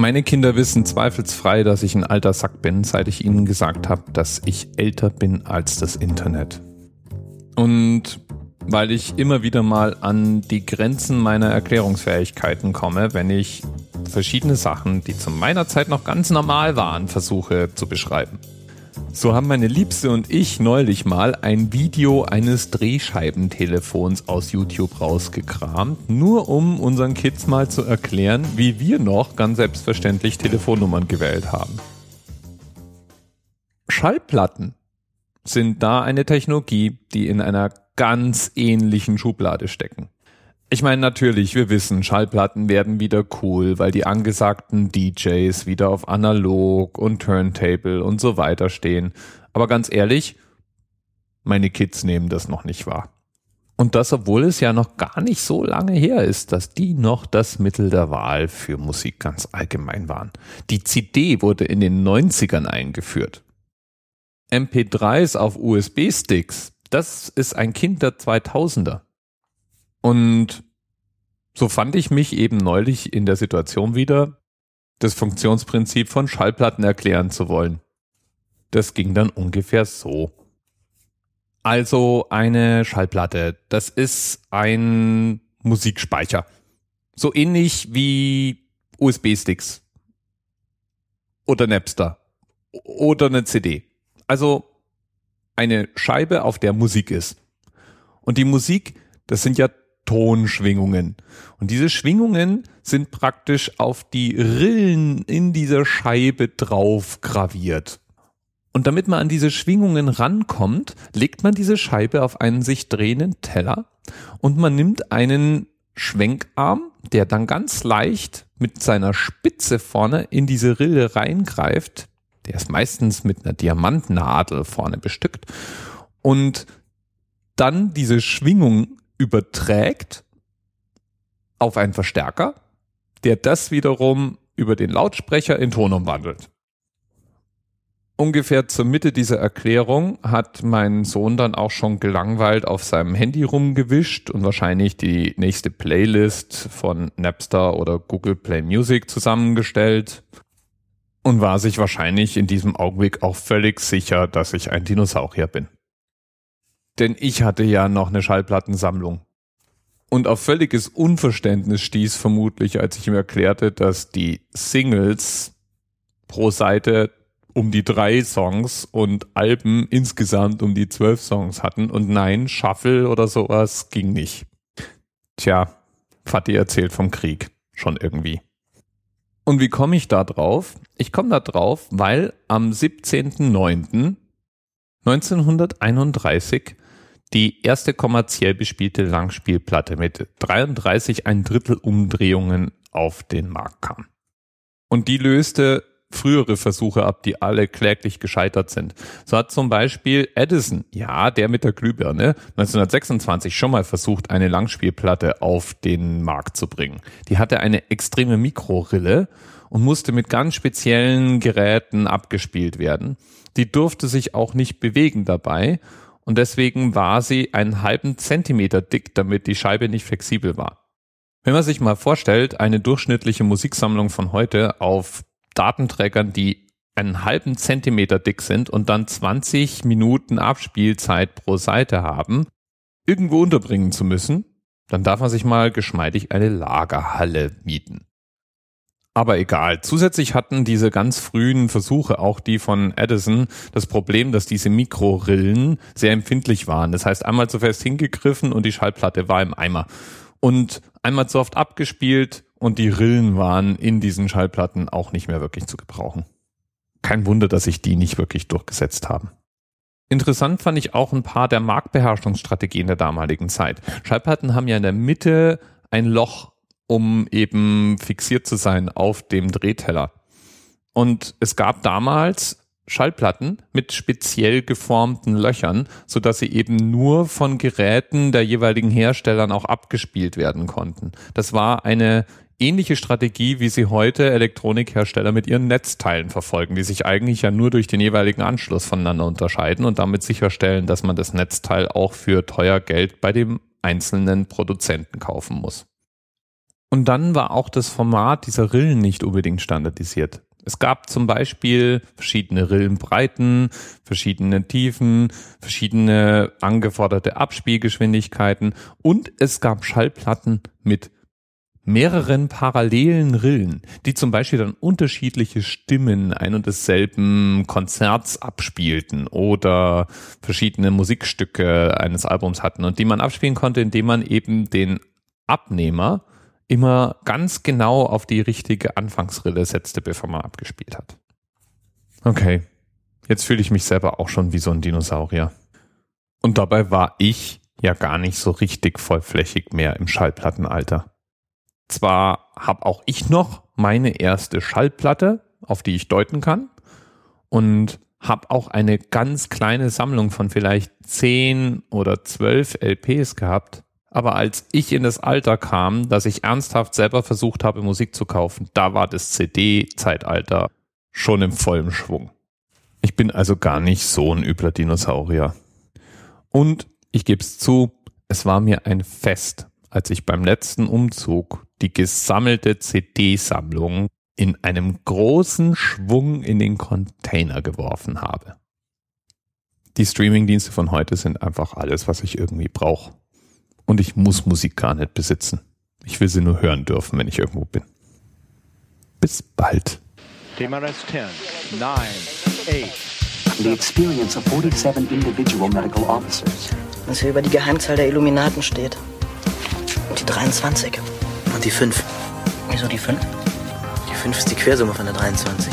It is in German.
Meine Kinder wissen zweifelsfrei, dass ich ein alter Sack bin, seit ich ihnen gesagt habe, dass ich älter bin als das Internet. Und weil ich immer wieder mal an die Grenzen meiner Erklärungsfähigkeiten komme, wenn ich verschiedene Sachen, die zu meiner Zeit noch ganz normal waren, versuche zu beschreiben. So haben meine Liebste und ich neulich mal ein Video eines Drehscheibentelefons aus YouTube rausgekramt, nur um unseren Kids mal zu erklären, wie wir noch ganz selbstverständlich Telefonnummern gewählt haben. Schallplatten sind da eine Technologie, die in einer ganz ähnlichen Schublade stecken. Ich meine, natürlich, wir wissen, Schallplatten werden wieder cool, weil die angesagten DJs wieder auf Analog und Turntable und so weiter stehen. Aber ganz ehrlich, meine Kids nehmen das noch nicht wahr. Und das, obwohl es ja noch gar nicht so lange her ist, dass die noch das Mittel der Wahl für Musik ganz allgemein waren. Die CD wurde in den 90ern eingeführt. MP3s auf USB-Sticks, das ist ein Kind der 2000er. Und so fand ich mich eben neulich in der Situation wieder, das Funktionsprinzip von Schallplatten erklären zu wollen. Das ging dann ungefähr so. Also eine Schallplatte, das ist ein Musikspeicher. So ähnlich wie USB-Sticks. Oder Napster. Oder eine CD. Also eine Scheibe, auf der Musik ist. Und die Musik, das sind ja Tonschwingungen. Und diese Schwingungen sind praktisch auf die Rillen in dieser Scheibe drauf graviert. Und damit man an diese Schwingungen rankommt, legt man diese Scheibe auf einen sich drehenden Teller und man nimmt einen Schwenkarm, der dann ganz leicht mit seiner Spitze vorne in diese Rille reingreift. Der ist meistens mit einer Diamantnadel vorne bestückt. Und dann diese Schwingung überträgt auf einen Verstärker, der das wiederum über den Lautsprecher in Ton umwandelt. Ungefähr zur Mitte dieser Erklärung hat mein Sohn dann auch schon gelangweilt auf seinem Handy rumgewischt und wahrscheinlich die nächste Playlist von Napster oder Google Play Music zusammengestellt und war sich wahrscheinlich in diesem Augenblick auch völlig sicher, dass ich ein Dinosaurier bin. Denn ich hatte ja noch eine Schallplattensammlung. Und auf völliges Unverständnis stieß vermutlich, als ich ihm erklärte, dass die Singles pro Seite um die drei Songs und Alben insgesamt um die zwölf Songs hatten. Und nein, Shuffle oder sowas ging nicht. Tja, Fatih erzählt vom Krieg. Schon irgendwie. Und wie komme ich da drauf? Ich komme da drauf, weil am 17.09.1931 die erste kommerziell bespielte Langspielplatte mit 33 ein Drittel Umdrehungen auf den Markt kam. Und die löste frühere Versuche ab, die alle kläglich gescheitert sind. So hat zum Beispiel Edison, ja, der mit der Glühbirne, 1926 schon mal versucht, eine Langspielplatte auf den Markt zu bringen. Die hatte eine extreme Mikrorille und musste mit ganz speziellen Geräten abgespielt werden. Die durfte sich auch nicht bewegen dabei und deswegen war sie einen halben Zentimeter dick, damit die Scheibe nicht flexibel war. Wenn man sich mal vorstellt, eine durchschnittliche Musiksammlung von heute auf Datenträgern, die einen halben Zentimeter dick sind und dann 20 Minuten Abspielzeit pro Seite haben, irgendwo unterbringen zu müssen, dann darf man sich mal geschmeidig eine Lagerhalle mieten. Aber egal. Zusätzlich hatten diese ganz frühen Versuche, auch die von Edison, das Problem, dass diese Mikrorillen sehr empfindlich waren. Das heißt, einmal zu fest hingegriffen und die Schallplatte war im Eimer. Und einmal zu oft abgespielt und die Rillen waren in diesen Schallplatten auch nicht mehr wirklich zu gebrauchen. Kein Wunder, dass sich die nicht wirklich durchgesetzt haben. Interessant fand ich auch ein paar der Marktbeherrschungsstrategien der damaligen Zeit. Schallplatten haben ja in der Mitte ein Loch um eben fixiert zu sein auf dem Drehteller. Und es gab damals Schallplatten mit speziell geformten Löchern, so dass sie eben nur von Geräten der jeweiligen Herstellern auch abgespielt werden konnten. Das war eine ähnliche Strategie, wie sie heute Elektronikhersteller mit ihren Netzteilen verfolgen, die sich eigentlich ja nur durch den jeweiligen Anschluss voneinander unterscheiden und damit sicherstellen, dass man das Netzteil auch für teuer Geld bei dem einzelnen Produzenten kaufen muss. Und dann war auch das Format dieser Rillen nicht unbedingt standardisiert. Es gab zum Beispiel verschiedene Rillenbreiten, verschiedene Tiefen, verschiedene angeforderte Abspielgeschwindigkeiten und es gab Schallplatten mit mehreren parallelen Rillen, die zum Beispiel dann unterschiedliche Stimmen ein und desselben Konzerts abspielten oder verschiedene Musikstücke eines Albums hatten und die man abspielen konnte, indem man eben den Abnehmer immer ganz genau auf die richtige Anfangsrille setzte, bevor man abgespielt hat. Okay, jetzt fühle ich mich selber auch schon wie so ein Dinosaurier. Und dabei war ich ja gar nicht so richtig vollflächig mehr im Schallplattenalter. Zwar habe auch ich noch meine erste Schallplatte, auf die ich deuten kann, und habe auch eine ganz kleine Sammlung von vielleicht zehn oder zwölf LPs gehabt, aber als ich in das Alter kam, dass ich ernsthaft selber versucht habe, Musik zu kaufen, da war das CD-Zeitalter schon im vollen Schwung. Ich bin also gar nicht so ein übler Dinosaurier. Und ich gebe es zu, es war mir ein Fest, als ich beim letzten Umzug die gesammelte CD-Sammlung in einem großen Schwung in den Container geworfen habe. Die Streamingdienste von heute sind einfach alles, was ich irgendwie brauche. Und ich muss Musik gar nicht besitzen. Ich will sie nur hören dürfen, wenn ich irgendwo bin. Bis bald. DMRS 10, 9, 8. The experience of 47 individual medical officers. Was hier über die Geheimzahl der Illuminaten steht. Und die 23. Und die 5. Wieso die 5? Die 5 ist die Quersumme von der 23.